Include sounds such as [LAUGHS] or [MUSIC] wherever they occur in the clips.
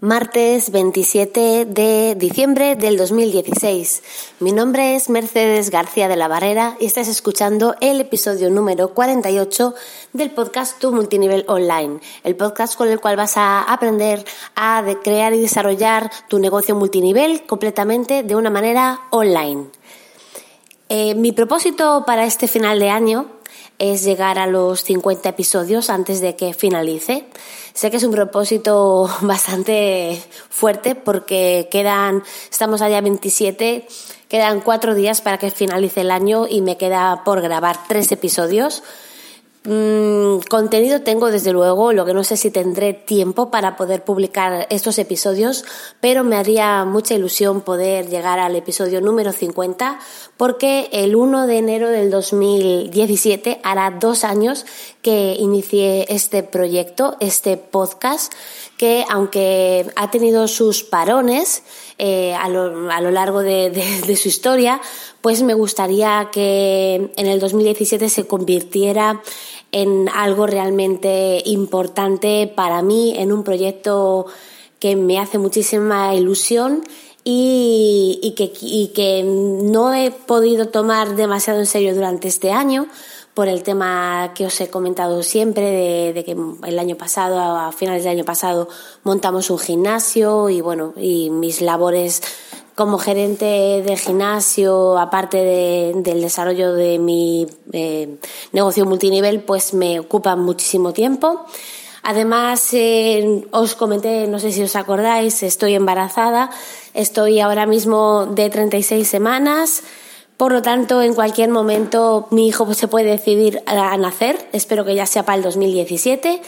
Martes 27 de diciembre del 2016. Mi nombre es Mercedes García de la Barrera y estás escuchando el episodio número 48 del podcast Tu Multinivel Online, el podcast con el cual vas a aprender a crear y desarrollar tu negocio multinivel completamente de una manera online. Eh, mi propósito para este final de año es llegar a los 50 episodios antes de que finalice. Sé que es un propósito [LAUGHS] bastante fuerte porque quedan, estamos allá 27, quedan cuatro días para que finalice el año y me queda por grabar tres episodios. Mm, contenido tengo desde luego, lo que no sé si tendré tiempo para poder publicar estos episodios, pero me haría mucha ilusión poder llegar al episodio número 50 porque el 1 de enero del 2017 hará dos años que inicié este proyecto, este podcast, que aunque ha tenido sus parones eh, a, lo, a, lo, largo de, de su historia, pues me gustaría que en el 2017 se convirtiera en algo realmente importante para mí, en un proyecto que me hace muchísima ilusión y, que, no he podido tomar demasiado en serio durante este año por el tema que os he comentado siempre de, que el año pasado, a finales del año pasado, montamos un gimnasio y bueno, y mis labores como gerente de gimnasio, aparte del desarrollo de mi eh, negocio multinivel, pues me ocupa muchísimo tiempo. Además, eh, os comenté, no sé si os acordáis, estoy embarazada, estoy ahora mismo de 36 semanas, por lo tanto, en cualquier momento mi hijo se puede decidir a nacer, espero que ya sea para el 2017.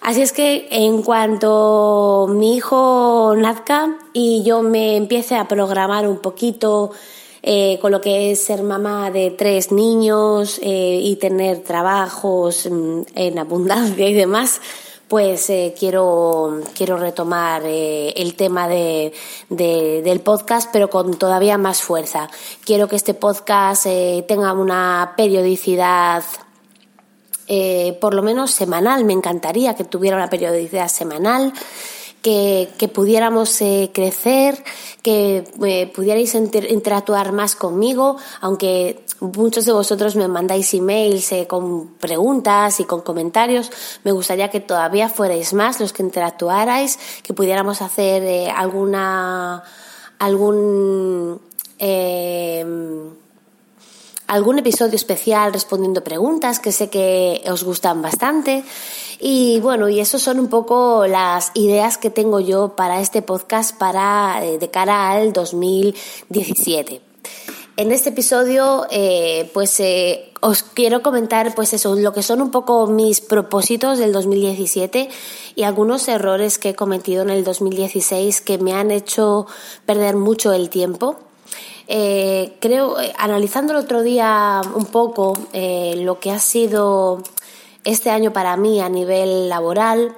Así es que en cuanto mi hijo nazca y yo me empiece a programar un poquito eh, con lo que es ser mamá de tres niños eh, y tener trabajos mm, en abundancia y demás, pues eh, quiero, quiero retomar el tema de, del podcast, pero con todavía más fuerza. Quiero que este podcast tenga una periodicidad eh, por lo menos semanal. Me encantaría que tuviera una periodicidad semanal. Que, pudiéramos eh, crecer, que eh, pudierais interactuar más conmigo, aunque muchos de vosotros me mandáis emails con preguntas y con comentarios, me gustaría que todavía fuerais más los que interactuarais, que pudiéramos hacer alguna, algún, algún episodio especial respondiendo preguntas que sé que os gustan bastante. Y bueno, y eso son un poco las ideas que tengo yo para este podcast para eh, de cara al 2017. En este episodio, eh, pues eh, os quiero comentar, pues eso, lo que son un poco mis propósitos del 2017 y algunos errores que he cometido en el 2016 que me han hecho perder mucho el tiempo eh, creo, eh, analizando el otro día un poco eh, lo que ha sido este año para mí a nivel laboral,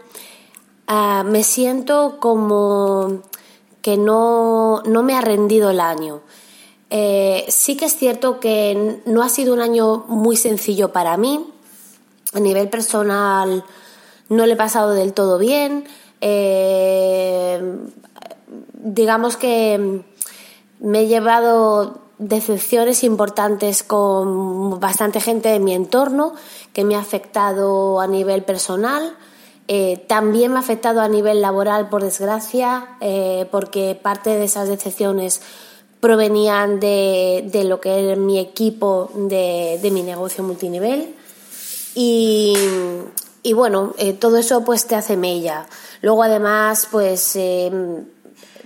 ah, me siento como que no, no, me ha rendido el año. sí que es cierto que no ha sido un año muy sencillo para mí. A nivel personal no le he pasado del todo bien. digamos que me he llevado decepciones importantes con bastante gente de mi entorno que me ha afectado a nivel personal. Eh, también me ha afectado a nivel laboral, por desgracia, eh, porque parte de esas decepciones provenían de, lo que era mi equipo de, mi negocio multinivel. Y, bueno, eh, todo eso pues te hace mella. Luego además, pues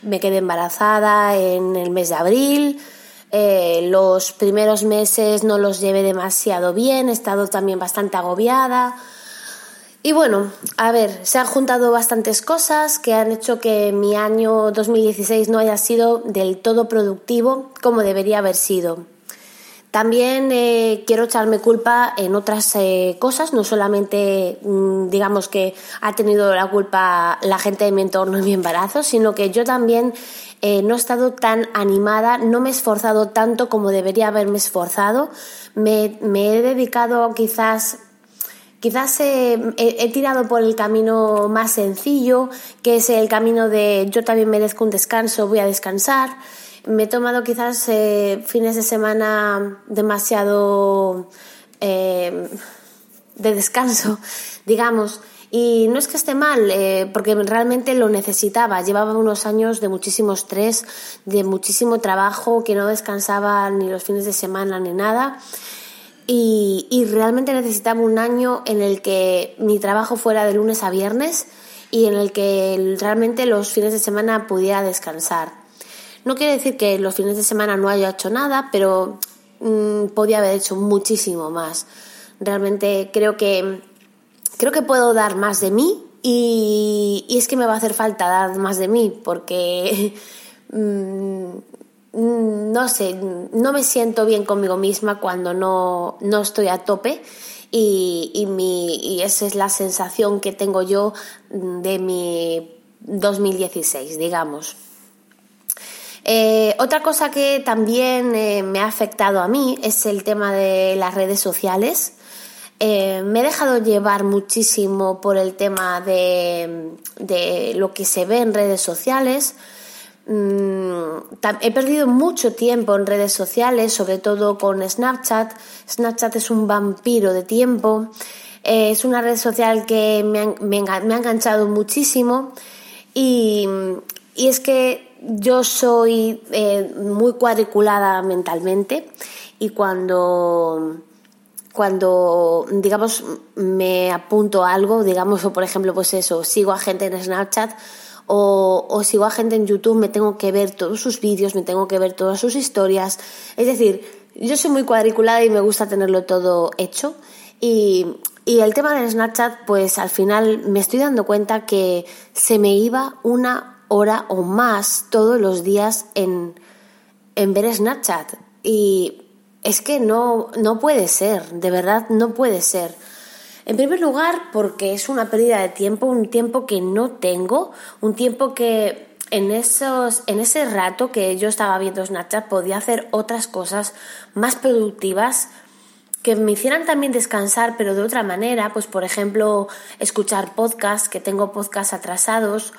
me quedé embarazada en el mes de abril. Eh, los primeros meses no los llevé demasiado bien, he estado también bastante agobiada. Y bueno, a ver, se han juntado bastantes cosas que han hecho que mi año 2016 no haya sido del todo productivo como debería haber sido. También eh, quiero echarme culpa en otras eh, cosas, no solamente mm, digamos que ha tenido la culpa la gente de mi entorno en mi embarazo, sino que yo también eh, no he estado tan animada, no me he esforzado tanto como debería haberme esforzado, me, me he dedicado quizás quizás he, he, tirado por el camino más sencillo, que es el camino de yo también merezco un descanso, voy a descansar. Me he tomado quizás eh, fines de semana demasiado eh, de descanso, [LAUGHS] digamos. Y no es que esté mal, eh, porque realmente lo necesitaba. Llevaba unos años de muchísimo estrés, de muchísimo trabajo, que no descansaba ni los fines de semana ni nada. Y, y, realmente necesitaba un año en el que mi trabajo fuera de lunes a viernes y en el que realmente los fines de semana pudiera descansar. No quiere decir que los fines de semana no haya hecho nada, pero mm, podía haber hecho muchísimo más. Realmente creo que creo que puedo dar más de mí y, es que me va a hacer falta dar más de mí porque [LAUGHS] mm, no sé, no me siento bien conmigo misma cuando no, no estoy a tope y, y, mi, y esa es la sensación que tengo yo de mi 2016, digamos. Eh, otra cosa que también eh, me ha afectado a mí es el tema de las redes sociales. Eh, me he dejado llevar muchísimo por el tema de, lo que se ve en redes sociales. Mm, he perdido mucho tiempo en redes sociales, sobre todo con Snapchat. Snapchat es un vampiro de tiempo. es una red social que me, me, ha enganchado muchísimo. Y, y es que yo soy eh, muy cuadriculada mentalmente y cuando cuando digamos me apunto algo, digamos, o por ejemplo, pues eso, sigo a gente en Snapchat o, o, sigo a gente en YouTube, me tengo que ver todos sus vídeos, me tengo que ver todas sus historias. Es decir, yo soy muy cuadriculada y me gusta tenerlo todo hecho. Y, y el tema del Snapchat, pues al final me estoy dando cuenta que se me iba una hora o más todos los días en, en ver Snapchat. Y es que no, no puede ser, de verdad no puede ser. En primer lugar, porque es una pérdida de tiempo, un tiempo que no tengo, un tiempo que en, esos, en ese rato que yo estaba viendo Snapchat podía hacer otras cosas más productivas que me hicieran también descansar, pero de otra manera, pues por ejemplo, escuchar podcasts, que tengo podcasts atrasados,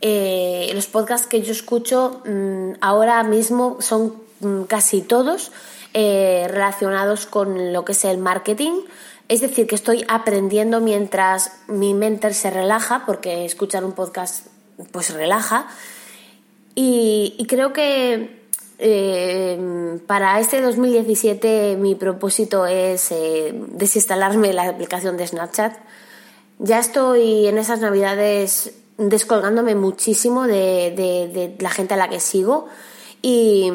eh, los podcasts que yo escucho mm, ahora mismo son mm, casi todos eh, relacionados con lo que es el marketing. Es decir, que estoy aprendiendo mientras mi mente se relaja, porque escuchar un podcast pues relaja. Y, creo que eh, para este 2017 mi propósito es desinstalarme la aplicación de Snapchat. Ya estoy en esas navidades descolgándome muchísimo de, la gente a la que sigo y,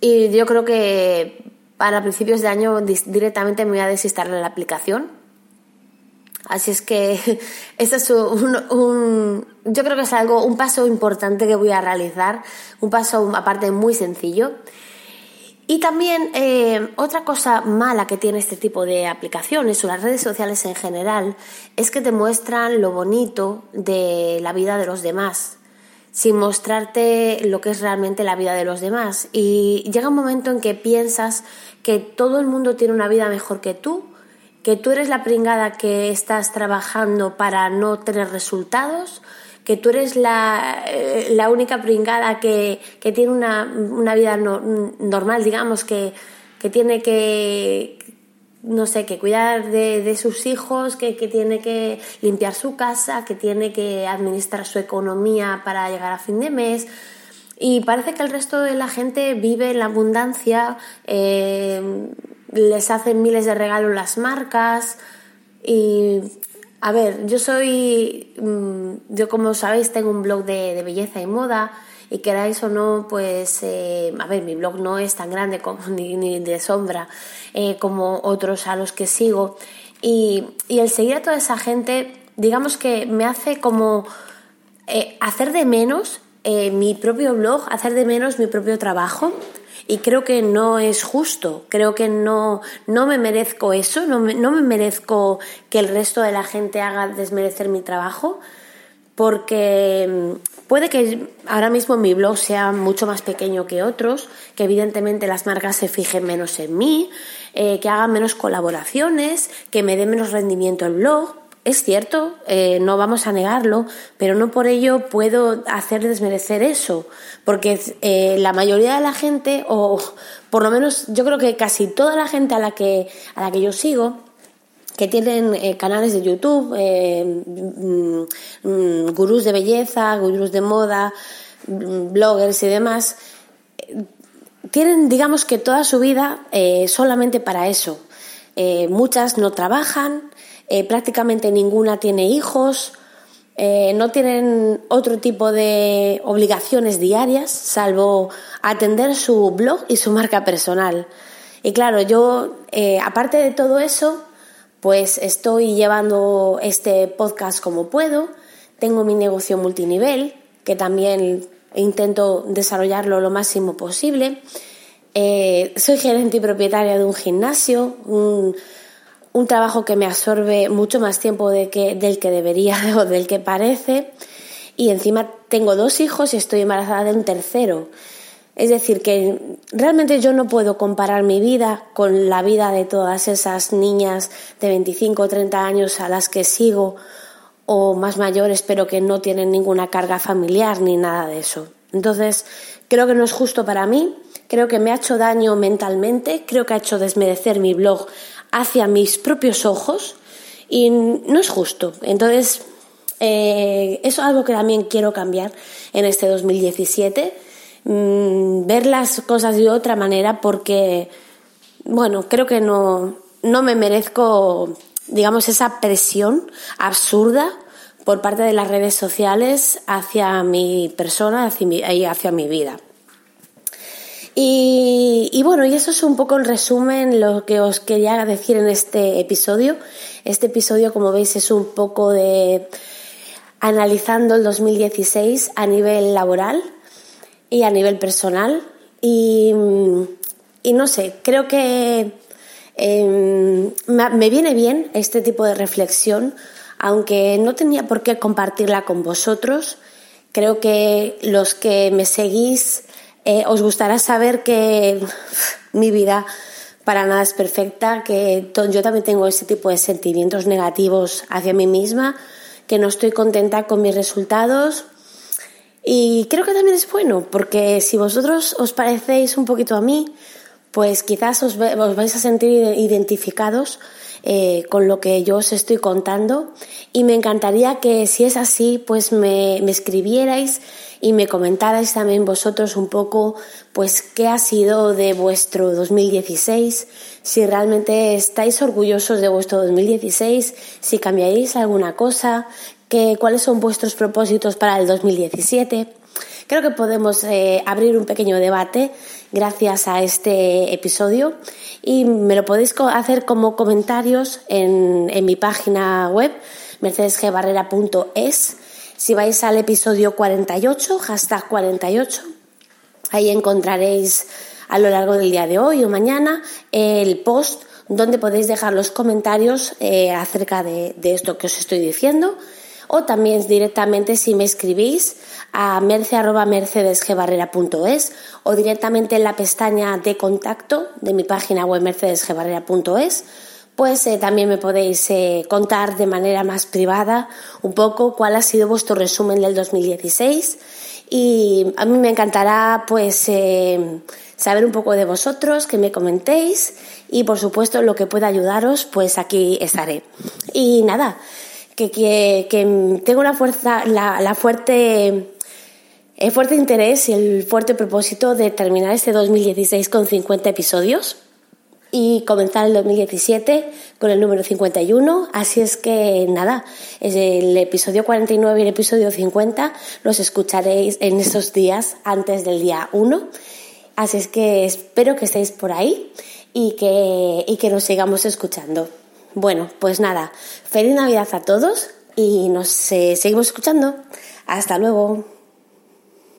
yo creo que para principios de año directamente me voy a desinstalar la aplicación. Así es que [LAUGHS] este es un, yo creo que es algo, un paso importante que voy a realizar, un paso aparte muy sencillo. Y también eh, otra cosa mala que tiene este tipo de aplicaciones o las redes sociales en general es que te muestran lo bonito de la vida de los demás sin mostrarte lo que es realmente la vida de los demás. Y llega un momento en que piensas que todo el mundo tiene una vida mejor que tú, que tú eres la pringada que estás trabajando para no tener resultados, que tú eres la, eh, la única pringada que, que tiene una, una vida normal, digamos, que, que, tiene que, no sé, que cuidar de, de sus hijos, que, que, tiene que limpiar su casa, que tiene que administrar su economía para llegar a fin de mes. Y parece que el resto de la gente vive en la abundancia, eh, les hacen miles de regalos las marcas y a ver, yo soy, mm, yo como sabéis tengo un blog de, belleza y moda y queráis o no, pues, eh, a ver, mi blog no es tan grande como, [LAUGHS] ni, de sombra eh, como otros a los que sigo. Y, el seguir a toda esa gente, digamos que me hace como eh, hacer de menos mi propio blog, hacer de menos mi propio trabajo. Y creo que no es justo, creo que no, no me merezco eso, no me, no me merezco que el resto de la gente haga desmerecer mi trabajo, porque mm, puede que ahora mismo mi blog sea mucho más pequeño que otros, que evidentemente las marcas se fijen menos en mí, eh, que hagan menos colaboraciones, que me dé menos rendimiento el blog. Es cierto, eh, no vamos a negarlo, pero no por ello puedo hacer desmerecer eso, porque eh, la mayoría de la gente, o por lo menos yo creo que casi toda la gente a la que, a la que yo sigo, que tienen eh, canales de YouTube, mm, mm, gurús de belleza, gurús de moda, mm, bloggers y demás, tienen, digamos que toda su vida solamente para eso. muchas no trabajan, prácticamente ninguna tiene hijos, no tienen otro tipo de obligaciones diarias, salvo atender su blog y su marca personal. Y claro, yo, aparte de todo eso, pues estoy llevando este podcast como puedo, tengo mi negocio multinivel, que también intento desarrollarlo lo máximo posible. Eh, soy gerente y propietaria de un gimnasio, un, trabajo que me absorbe mucho más tiempo de que, del que debería [LAUGHS] o del que parece. Y encima tengo dos hijos y estoy embarazada de un tercero. Es decir, que realmente yo no puedo comparar mi vida con la vida de todas esas niñas de 25 o 30 años a las que sigo o más mayores, pero que no tienen ninguna carga familiar ni nada de eso. Entonces, creo que no es justo para mí, creo que me ha hecho daño mentalmente, creo que ha hecho desmerecer mi blog hacia mis propios ojos y no es justo. Entonces, eh, eso es algo que también quiero cambiar en este 2017 Mm, ver las cosas de otra manera porque, bueno, creo que no, no me merezco, digamos, esa presión absurda por parte de las redes sociales hacia mi persona hacia mi, y hacia mi vida. Y, bueno, y eso es un poco el resumen lo que os quería decir en este episodio. Este episodio, como veis, es un poco de analizando el 2016 a nivel laboral, y a nivel personal. Y, no sé, creo que em, me viene bien este tipo de reflexión, aunque no tenía por qué compartirla con vosotros. Creo que los que me seguís eh, os gustará saber que mi vida para nada es perfecta, que yo también tengo ese tipo de sentimientos negativos hacia mí misma, que no estoy contenta con mis resultados, y creo que también es bueno, porque si vosotros os parecéis un poquito a mí, pues quizás os, vais a sentir identificados eh, con lo que yo os estoy contando y me encantaría que si es así, pues me, me, escribierais y me comentarais también vosotros un poco pues qué ha sido de vuestro 2016, si realmente estáis orgullosos de vuestro 2016, si cambiaréis alguna cosa, cuáles son vuestros propósitos para el 2017. Creo que podemos eh, abrir un pequeño debate gracias a este episodio y me lo podéis hacer como comentarios en, en mi página web mercedesgbarrera.es. Si vais al episodio 48, hashtag 48, ahí encontraréis a lo largo del día de hoy o mañana el post donde podéis dejar los comentarios eh, acerca de, de esto que os estoy diciendo o también directamente si me escribís a merce.mercedesgebarrera.es o directamente en la pestaña de contacto de mi página web mercedesgebarrera.es pues eh, también me podéis eh, contar de manera más privada un poco cuál ha sido vuestro resumen del 2016 y a mí me encantará pues eh, saber un poco de vosotros, que me comentéis y por supuesto lo que pueda ayudaros pues aquí estaré. Y nada, que, que, tengo la fuerza, la, fuerte, el fuerte interés y el fuerte propósito de terminar este 2016 con 50 episodios y comenzar el 2017 con el número 51. Así es que nada, el episodio 49 y el episodio 50 los escucharéis en estos días antes del día 1. Así es que espero que estéis por ahí y que, y que nos sigamos escuchando. Bueno, pues nada, feliz Navidad a todos y nos eh, seguimos escuchando. Hasta luego.